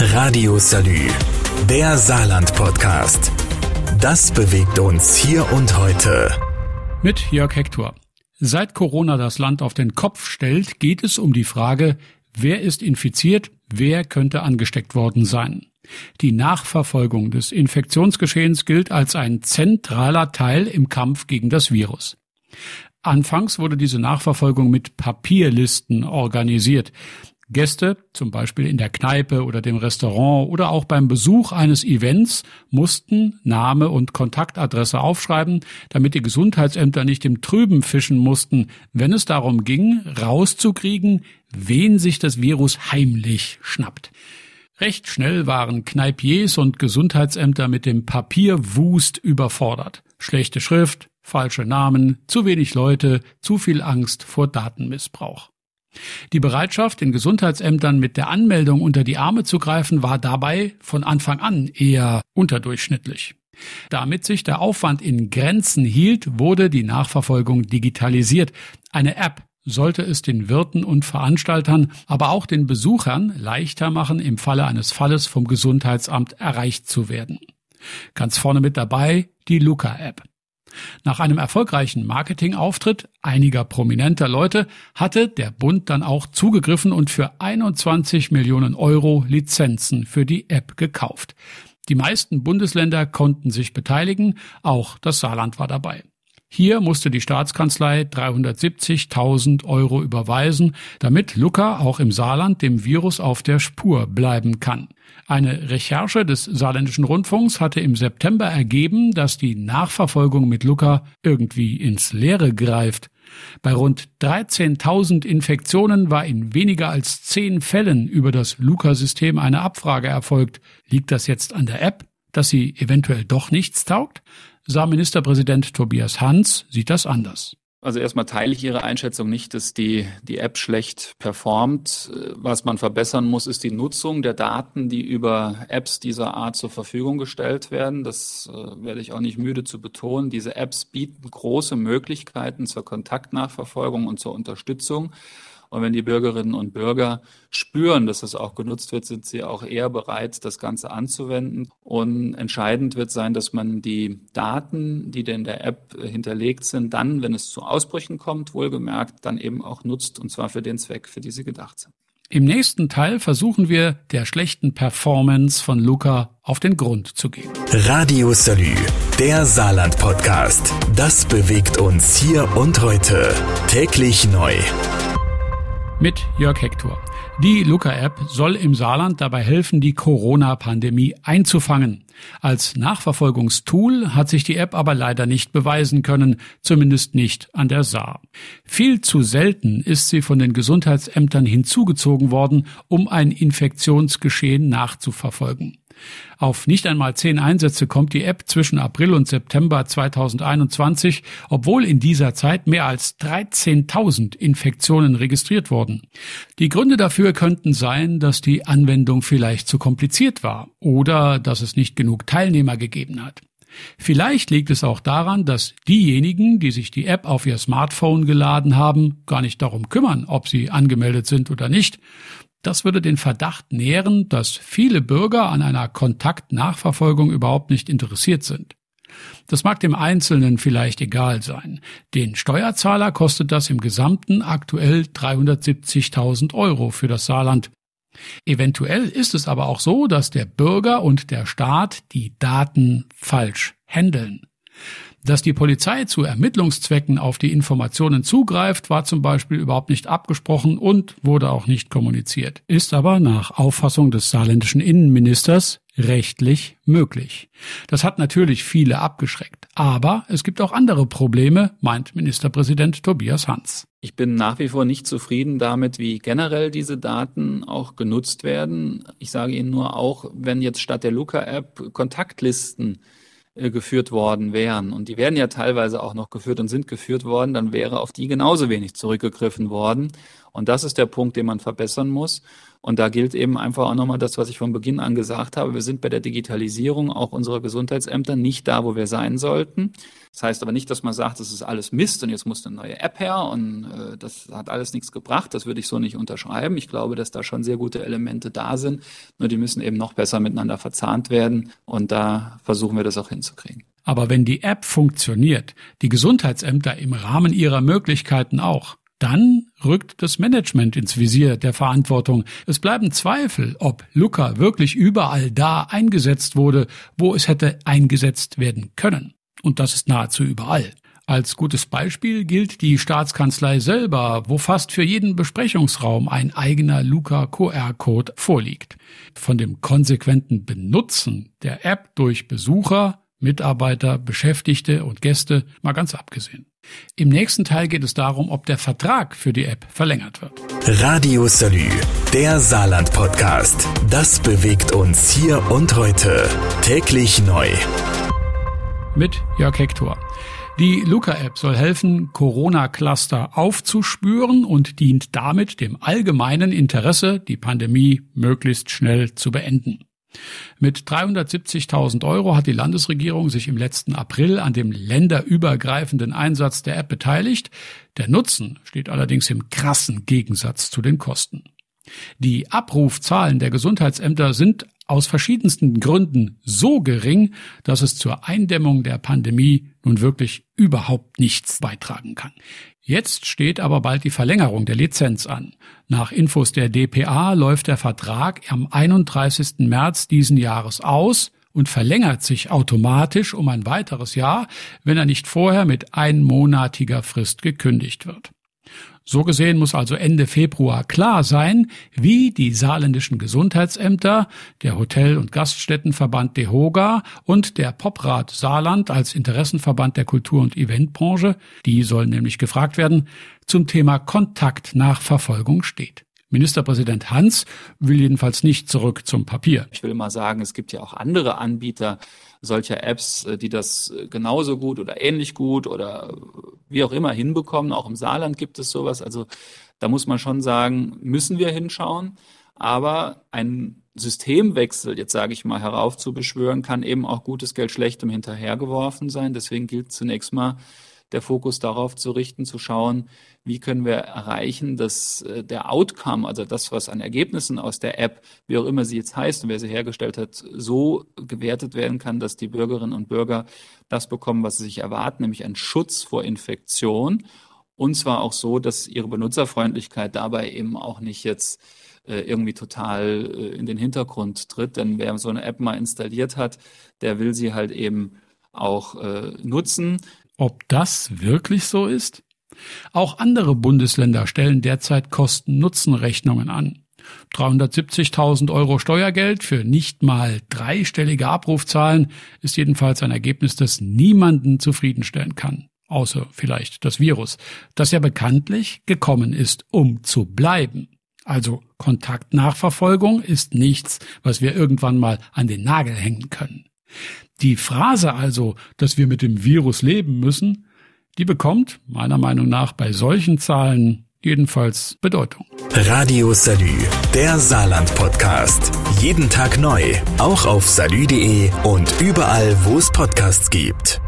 Radio Salü, der Saarland-Podcast. Das bewegt uns hier und heute. Mit Jörg Hector. Seit Corona das Land auf den Kopf stellt, geht es um die Frage, wer ist infiziert, wer könnte angesteckt worden sein. Die Nachverfolgung des Infektionsgeschehens gilt als ein zentraler Teil im Kampf gegen das Virus. Anfangs wurde diese Nachverfolgung mit Papierlisten organisiert. Gäste, zum Beispiel in der Kneipe oder dem Restaurant oder auch beim Besuch eines Events, mussten Name und Kontaktadresse aufschreiben, damit die Gesundheitsämter nicht im Trüben fischen mussten, wenn es darum ging, rauszukriegen, wen sich das Virus heimlich schnappt. Recht schnell waren Kneipiers und Gesundheitsämter mit dem Papierwust überfordert. Schlechte Schrift, falsche Namen, zu wenig Leute, zu viel Angst vor Datenmissbrauch. Die Bereitschaft, den Gesundheitsämtern mit der Anmeldung unter die Arme zu greifen, war dabei von Anfang an eher unterdurchschnittlich. Damit sich der Aufwand in Grenzen hielt, wurde die Nachverfolgung digitalisiert. Eine App sollte es den Wirten und Veranstaltern, aber auch den Besuchern leichter machen, im Falle eines Falles vom Gesundheitsamt erreicht zu werden. Ganz vorne mit dabei die Luca-App. Nach einem erfolgreichen Marketingauftritt einiger prominenter Leute hatte der Bund dann auch zugegriffen und für 21 Millionen Euro Lizenzen für die App gekauft. Die meisten Bundesländer konnten sich beteiligen, auch das Saarland war dabei. Hier musste die Staatskanzlei 370.000 Euro überweisen, damit Luca auch im Saarland dem Virus auf der Spur bleiben kann. Eine Recherche des saarländischen Rundfunks hatte im September ergeben, dass die Nachverfolgung mit Luca irgendwie ins Leere greift. Bei rund 13.000 Infektionen war in weniger als zehn Fällen über das Luca-System eine Abfrage erfolgt. Liegt das jetzt an der App, dass sie eventuell doch nichts taugt? Saarministerpräsident Tobias Hans sieht das anders. Also erstmal teile ich Ihre Einschätzung nicht, dass die, die App schlecht performt. Was man verbessern muss, ist die Nutzung der Daten, die über Apps dieser Art zur Verfügung gestellt werden. Das äh, werde ich auch nicht müde zu betonen. Diese Apps bieten große Möglichkeiten zur Kontaktnachverfolgung und zur Unterstützung. Und wenn die Bürgerinnen und Bürger spüren, dass es auch genutzt wird, sind sie auch eher bereit, das Ganze anzuwenden. Und entscheidend wird sein, dass man die Daten, die in der App hinterlegt sind, dann, wenn es zu Ausbrüchen kommt, wohlgemerkt, dann eben auch nutzt, und zwar für den Zweck, für die sie gedacht sind. Im nächsten Teil versuchen wir, der schlechten Performance von Luca auf den Grund zu gehen. Radio Salü, der Saarland-Podcast. Das bewegt uns hier und heute. Täglich neu mit Jörg Hector. Die Luca-App soll im Saarland dabei helfen, die Corona-Pandemie einzufangen. Als Nachverfolgungstool hat sich die App aber leider nicht beweisen können, zumindest nicht an der Saar. Viel zu selten ist sie von den Gesundheitsämtern hinzugezogen worden, um ein Infektionsgeschehen nachzuverfolgen. Auf nicht einmal zehn Einsätze kommt die App zwischen April und September 2021, obwohl in dieser Zeit mehr als 13.000 Infektionen registriert wurden. Die Gründe dafür könnten sein, dass die Anwendung vielleicht zu kompliziert war oder dass es nicht genug Teilnehmer gegeben hat. Vielleicht liegt es auch daran, dass diejenigen, die sich die App auf ihr Smartphone geladen haben, gar nicht darum kümmern, ob sie angemeldet sind oder nicht. Das würde den Verdacht nähren, dass viele Bürger an einer Kontaktnachverfolgung überhaupt nicht interessiert sind. Das mag dem Einzelnen vielleicht egal sein. Den Steuerzahler kostet das im Gesamten aktuell 370.000 Euro für das Saarland. Eventuell ist es aber auch so, dass der Bürger und der Staat die Daten falsch handeln. Dass die Polizei zu Ermittlungszwecken auf die Informationen zugreift, war zum Beispiel überhaupt nicht abgesprochen und wurde auch nicht kommuniziert, ist aber nach Auffassung des saarländischen Innenministers rechtlich möglich. Das hat natürlich viele abgeschreckt. Aber es gibt auch andere Probleme, meint Ministerpräsident Tobias Hans. Ich bin nach wie vor nicht zufrieden damit, wie generell diese Daten auch genutzt werden. Ich sage Ihnen nur auch, wenn jetzt statt der Luca-App Kontaktlisten geführt worden wären, und die werden ja teilweise auch noch geführt und sind geführt worden, dann wäre auf die genauso wenig zurückgegriffen worden. Und das ist der Punkt, den man verbessern muss. Und da gilt eben einfach auch nochmal das, was ich von Beginn an gesagt habe. Wir sind bei der Digitalisierung auch unserer Gesundheitsämter nicht da, wo wir sein sollten. Das heißt aber nicht, dass man sagt, das ist alles Mist und jetzt muss eine neue App her und äh, das hat alles nichts gebracht. Das würde ich so nicht unterschreiben. Ich glaube, dass da schon sehr gute Elemente da sind. Nur die müssen eben noch besser miteinander verzahnt werden. Und da versuchen wir das auch hinzukriegen. Aber wenn die App funktioniert, die Gesundheitsämter im Rahmen ihrer Möglichkeiten auch, dann rückt das Management ins Visier der Verantwortung. Es bleiben Zweifel, ob Luca wirklich überall da eingesetzt wurde, wo es hätte eingesetzt werden können. Und das ist nahezu überall. Als gutes Beispiel gilt die Staatskanzlei selber, wo fast für jeden Besprechungsraum ein eigener Luca QR-Code vorliegt. Von dem konsequenten Benutzen der App durch Besucher, Mitarbeiter, Beschäftigte und Gäste mal ganz abgesehen. Im nächsten Teil geht es darum, ob der Vertrag für die App verlängert wird. Radio Salü, der Saarland-Podcast. Das bewegt uns hier und heute. Täglich neu. Mit Jörg Hector. Die Luca-App soll helfen, Corona-Cluster aufzuspüren und dient damit dem allgemeinen Interesse, die Pandemie möglichst schnell zu beenden. Mit 370.000 Euro hat die Landesregierung sich im letzten April an dem länderübergreifenden Einsatz der App beteiligt. Der Nutzen steht allerdings im krassen Gegensatz zu den Kosten. Die Abrufzahlen der Gesundheitsämter sind aus verschiedensten Gründen so gering, dass es zur Eindämmung der Pandemie nun wirklich überhaupt nichts beitragen kann. Jetzt steht aber bald die Verlängerung der Lizenz an. Nach Infos der DPA läuft der Vertrag am 31. März diesen Jahres aus und verlängert sich automatisch um ein weiteres Jahr, wenn er nicht vorher mit einmonatiger Frist gekündigt wird. So gesehen muss also Ende Februar klar sein, wie die saarländischen Gesundheitsämter, der Hotel- und Gaststättenverband DEHOGA und der Poprat Saarland als Interessenverband der Kultur- und Eventbranche, die sollen nämlich gefragt werden, zum Thema Kontaktnachverfolgung steht. Ministerpräsident Hans will jedenfalls nicht zurück zum Papier. Ich will mal sagen, es gibt ja auch andere Anbieter solcher Apps, äh, die das äh, genauso gut oder ähnlich gut oder wie auch immer hinbekommen. Auch im Saarland gibt es sowas. Also da muss man schon sagen, müssen wir hinschauen. Aber ein Systemwechsel, jetzt sage ich mal, heraufzubeschwören, kann eben auch gutes Geld schlechtem hinterhergeworfen sein. Deswegen gilt zunächst mal, der Fokus darauf zu richten, zu schauen, wie können wir erreichen, dass äh, der Outcome, also das, was an Ergebnissen aus der App, wie auch immer sie jetzt heißt und wer sie hergestellt hat, so gewertet werden kann, dass die Bürgerinnen und Bürger das bekommen, was sie sich erwarten, nämlich einen Schutz vor Infektion. Und zwar auch so, dass ihre Benutzerfreundlichkeit dabei eben auch nicht jetzt äh, irgendwie total äh, in den Hintergrund tritt. Denn wer so eine App mal installiert hat, der will sie halt eben auch nutzen. Ob das wirklich so ist? Auch andere Bundesländer stellen derzeit Kosten-Nutzen-Rechnungen an. 370.000 Euro Steuergeld für nicht mal dreistellige Abrufzahlen ist jedenfalls ein Ergebnis, das niemanden zufriedenstellen kann. Außer vielleicht das Virus, das ja bekanntlich gekommen ist, um zu bleiben. Also Kontaktnachverfolgung ist nichts, was wir irgendwann mal an den Nagel hängen können. Die Phrase also, dass wir mit dem Virus leben müssen, die bekommt, meiner Meinung nach, bei solchen Zahlen jedenfalls Bedeutung. Radio Salü, der Saarland-Podcast. Jeden Tag neu, auch auf salü.de und überall, wo es Podcasts gibt.